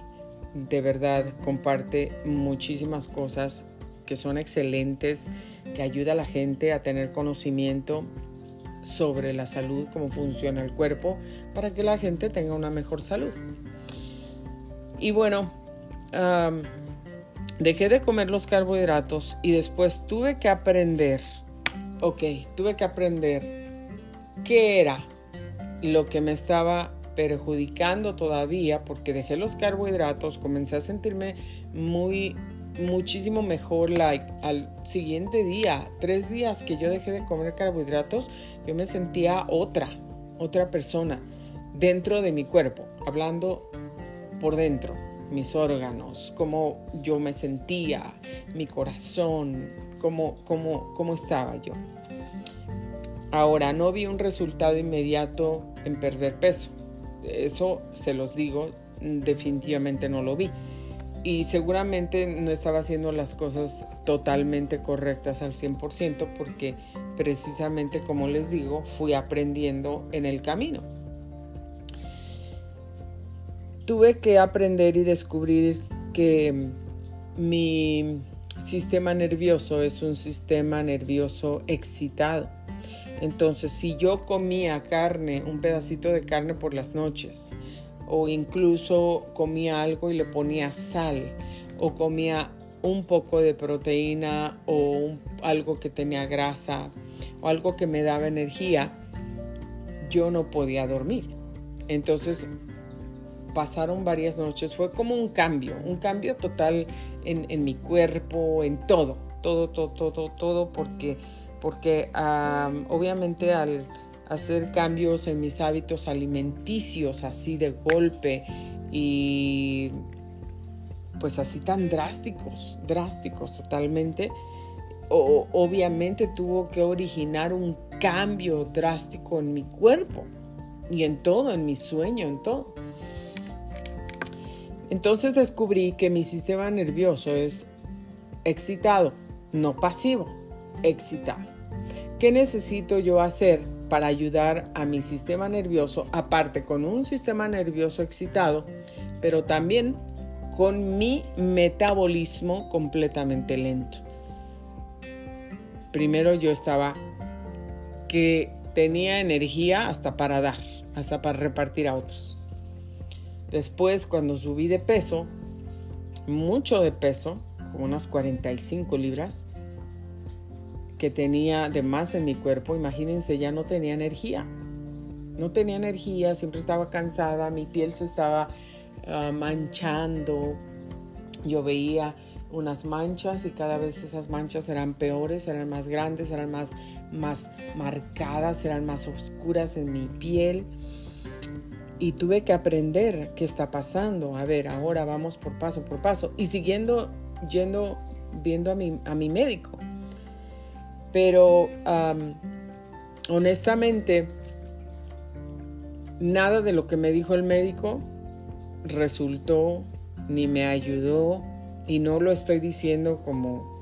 de verdad comparte muchísimas cosas que son excelentes, que ayuda a la gente a tener conocimiento sobre la salud, cómo funciona el cuerpo, para que la gente tenga una mejor salud. Y bueno, dejé de comer los carbohidratos y después tuve que aprender, ok, tuve que aprender qué era lo que me estaba perjudicando todavía porque dejé los carbohidratos, comencé a sentirme muy muchísimo mejor. Like, al siguiente día, tres días que yo dejé de comer carbohidratos, yo me sentía otra, otra persona dentro de mi cuerpo, hablando por dentro, mis órganos, cómo yo me sentía, mi corazón, cómo, cómo, cómo estaba yo. Ahora, no vi un resultado inmediato en perder peso. Eso se los digo, definitivamente no lo vi. Y seguramente no estaba haciendo las cosas totalmente correctas al 100% porque precisamente como les digo, fui aprendiendo en el camino. Tuve que aprender y descubrir que mi sistema nervioso es un sistema nervioso excitado. Entonces, si yo comía carne, un pedacito de carne por las noches, o incluso comía algo y le ponía sal, o comía un poco de proteína o algo que tenía grasa o algo que me daba energía, yo no podía dormir. Entonces pasaron varias noches, fue como un cambio, un cambio total en, mi cuerpo, en todo, todo, todo, todo, todo, porque, porque obviamente al hacer cambios en mis hábitos alimenticios así de golpe y pues así tan drásticos, drásticos totalmente, obviamente tuvo que originar un cambio drástico en mi cuerpo y en todo, en mi sueño, en todo. Entonces descubrí que mi sistema nervioso es excitado, no pasivo, excitado. ¿Qué necesito yo hacer para ayudar a mi sistema nervioso, aparte con un sistema nervioso excitado, pero también con mi metabolismo completamente lento? Primero yo estaba que tenía energía hasta para dar, hasta para repartir a otros. Después, cuando subí de peso, mucho de peso, unas 45 libras, que tenía de más en mi cuerpo, imagínense, ya no tenía energía. No tenía energía, siempre estaba cansada, mi piel se estaba ah, manchando. Yo veía unas manchas y cada vez esas manchas eran peores, eran más grandes, eran más, más marcadas, eran más oscuras en mi piel y tuve que aprender qué está pasando. A ver, ahora vamos por paso por paso y siguiendo yendo viendo a mi, a mi médico. Pero honestamente, nada de lo que me dijo el médico resultó ni me ayudó y no lo estoy diciendo como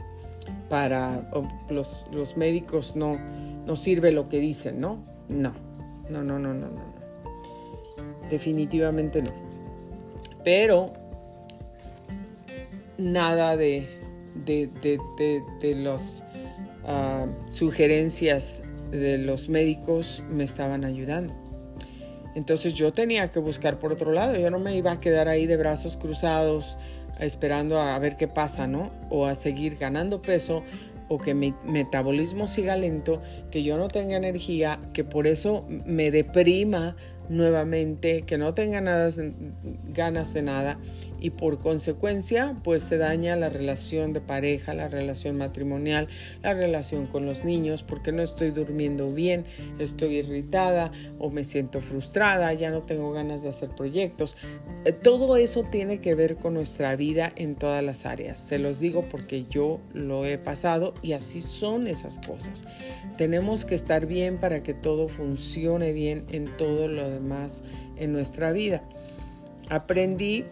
para los, los médicos no, no sirve lo que dicen, ¿no? No, no, no, no, no, no. Definitivamente no. Pero nada de, de, las sugerencias de los médicos me estaban ayudando. Entonces yo tenía que buscar por otro lado. Yo no me iba a quedar ahí de brazos cruzados esperando a ver qué pasa, ¿no? O a seguir ganando peso o que mi metabolismo siga lento, que yo no tenga energía, que por eso me deprima nuevamente, que no tenga ganas de nada y por consecuencia pues se daña la relación de pareja, la relación matrimonial, la relación con los niños porque no estoy durmiendo bien, estoy irritada o me siento frustrada, ya no tengo ganas de hacer proyectos. Eh, todo eso tiene que ver con nuestra vida en todas las áreas. Se los digo porque yo lo he pasado y así son esas cosas. Tenemos que estar bien para que todo funcione bien en todo lo demás en nuestra vida. Aprendí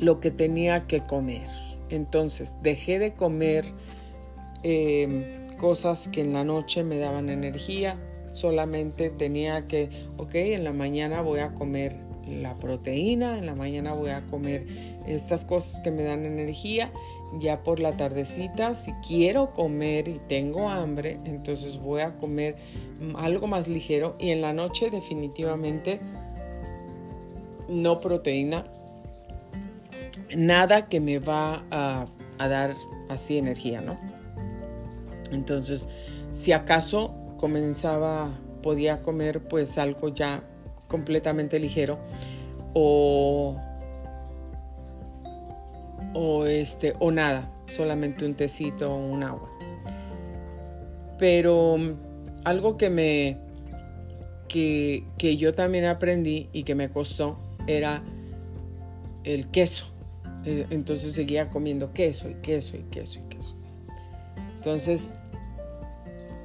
lo que tenía que comer. Entonces dejé de comer em, cosas que en la noche me daban energía. Solamente tenía que, ok, en la mañana voy a comer la proteína, en la mañana voy a comer estas cosas que me dan energía. Ya por la tardecita, si quiero comer y tengo hambre, entonces voy a comer algo más ligero. Y en la noche definitivamente no proteína, nada que me va a, dar así energía, ¿no? Entonces, si acaso comenzaba, podía comer pues algo ya completamente ligero o o este o nada, solamente un tecito o un agua. Pero algo que me que, que yo también aprendí y que me costó era el queso. Eh, entonces seguía comiendo queso y queso y queso y queso. Entonces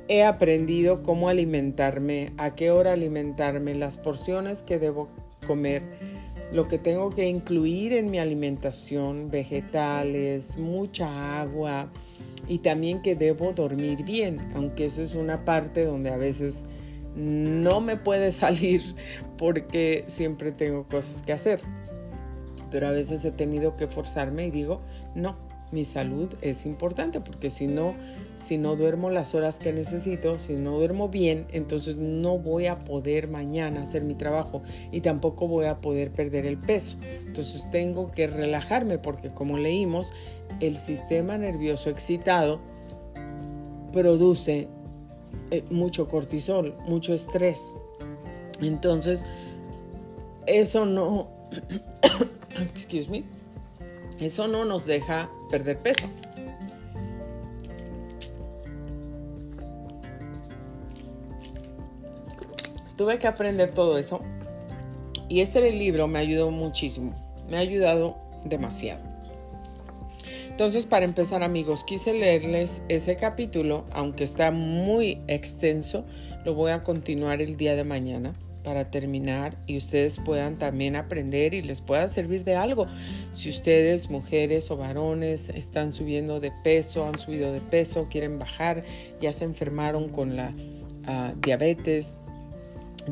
he aprendido cómo alimentarme, a qué hora alimentarme, las porciones que debo comer, lo que tengo que incluir en mi alimentación, vegetales, mucha agua y también que debo dormir bien, aunque eso es una parte donde a veces no me puede (laughs) salir porque siempre tengo cosas que hacer. Pero a veces he tenido que forzarme y digo, no, mi salud es importante porque si no, si no duermo las horas que necesito, si no duermo bien, entonces no voy a poder mañana hacer mi trabajo y tampoco voy a poder perder el peso. Entonces tengo que relajarme porque como leímos, el sistema nervioso excitado produce eh, mucho cortisol, mucho estrés. Entonces, eso no, excuse me, eso no nos deja perder peso. Tuve que aprender todo eso y este libro me ayudó muchísimo, me ha ayudado demasiado. Entonces, para empezar amigos, quise leerles ese capítulo, aunque está muy extenso, lo voy a continuar el día de mañana para terminar y ustedes puedan también aprender y les pueda servir de algo. Si ustedes, mujeres o varones, están subiendo de peso, han subido de peso, quieren bajar, ya se enfermaron con la ah, diabetes,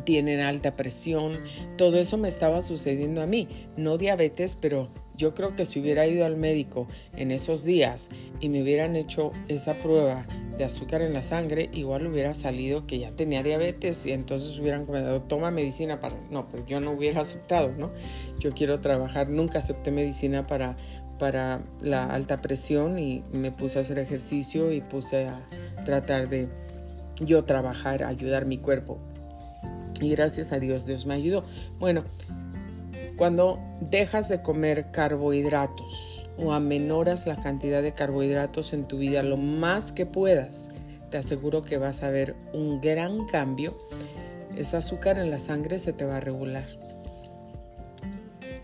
tienen alta presión, todo eso me estaba sucediendo a mí, no diabetes, pero yo creo que si hubiera ido al médico en esos días y me hubieran hecho esa prueba de azúcar en la sangre, igual hubiera salido que ya tenía diabetes y entonces hubieran comentado, toma medicina para... No, pero yo no hubiera aceptado, ¿no? Yo quiero trabajar, nunca acepté medicina para, para la alta presión y me puse a hacer ejercicio y puse a tratar de yo trabajar, ayudar mi cuerpo. Y gracias a Dios, Dios me ayudó. Bueno, cuando dejas de comer carbohidratos, o amenoras la cantidad de carbohidratos en tu vida lo más que puedas, te aseguro que vas a ver un gran cambio. Ese azúcar en la sangre se te va a regular.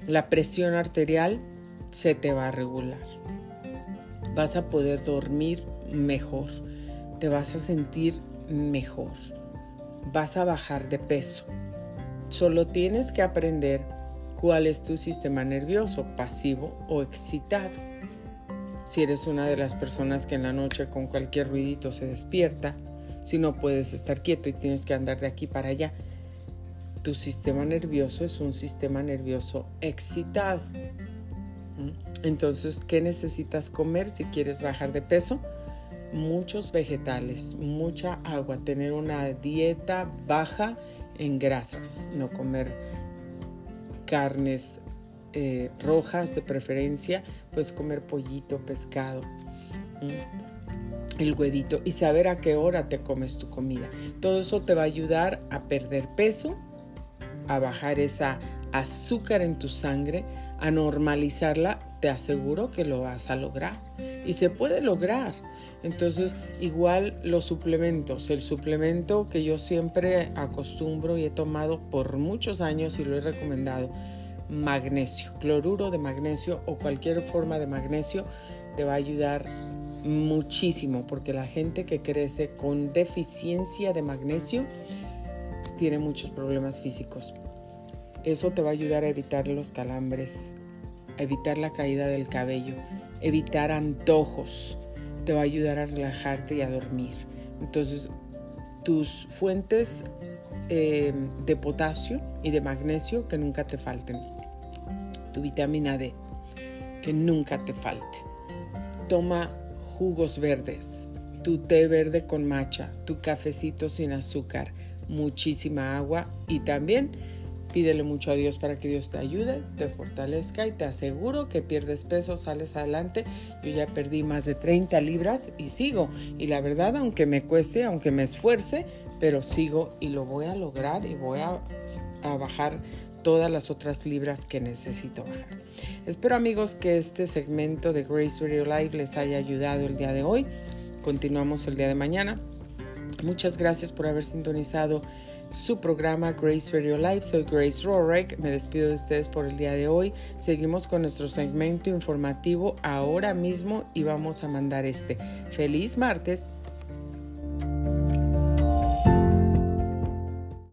La presión arterial se te va a regular. Vas a poder dormir mejor. Te vas a sentir mejor. Vas a bajar de peso. Solo tienes que aprender cuál es tu sistema nervioso, pasivo o excitado. Si eres una de las personas que en la noche con cualquier ruidito se despierta, si no puedes estar quieto y tienes que andar de aquí para allá, tu sistema nervioso es un sistema nervioso excitado. Entonces, ¿qué necesitas comer si quieres bajar de peso? Muchos vegetales, mucha agua, tener una dieta baja en grasas, no comer carnes eh, rojas de preferencia, pues comer pollito, pescado, el huevito y saber a qué hora te comes tu comida. Todo eso te va a ayudar a perder peso, a bajar esa azúcar en tu sangre, a normalizarla. Te aseguro que lo vas a lograr. Y se puede lograr. Entonces, igual los suplementos, el suplemento que yo siempre acostumbro y he tomado por muchos años y lo he recomendado, magnesio, cloruro de magnesio o cualquier forma de magnesio te va a ayudar muchísimo porque la gente que crece con deficiencia de magnesio tiene muchos problemas físicos. Eso te va a ayudar a evitar los calambres, a evitar la caída del cabello, evitar antojos, te va a ayudar a relajarte y a dormir. Entonces, tus fuentes eh, de potasio y de magnesio que nunca te falten. Tu vitamina D, que nunca te falte. Toma jugos verdes, tu té verde con matcha, tu cafecito sin azúcar, muchísima agua y también Pídele mucho a Dios para que Dios te ayude, te fortalezca y te aseguro que pierdes peso, sales adelante. Yo ya perdí más de 30 libras y sigo. Y la verdad, aunque me cueste, aunque me esfuerce, pero sigo y lo voy a lograr y voy a, bajar todas las otras libras que necesito bajar. Espero amigos que este segmento de Grace Radio Live les haya ayudado el día de hoy. Continuamos el día de mañana. Muchas gracias por haber sintonizado su programa Grace Radio Live. Soy Grace Rorek, me despido de ustedes por el día de hoy. Seguimos con nuestro segmento informativo ahora mismo y vamos a mandar este. ¡Feliz martes!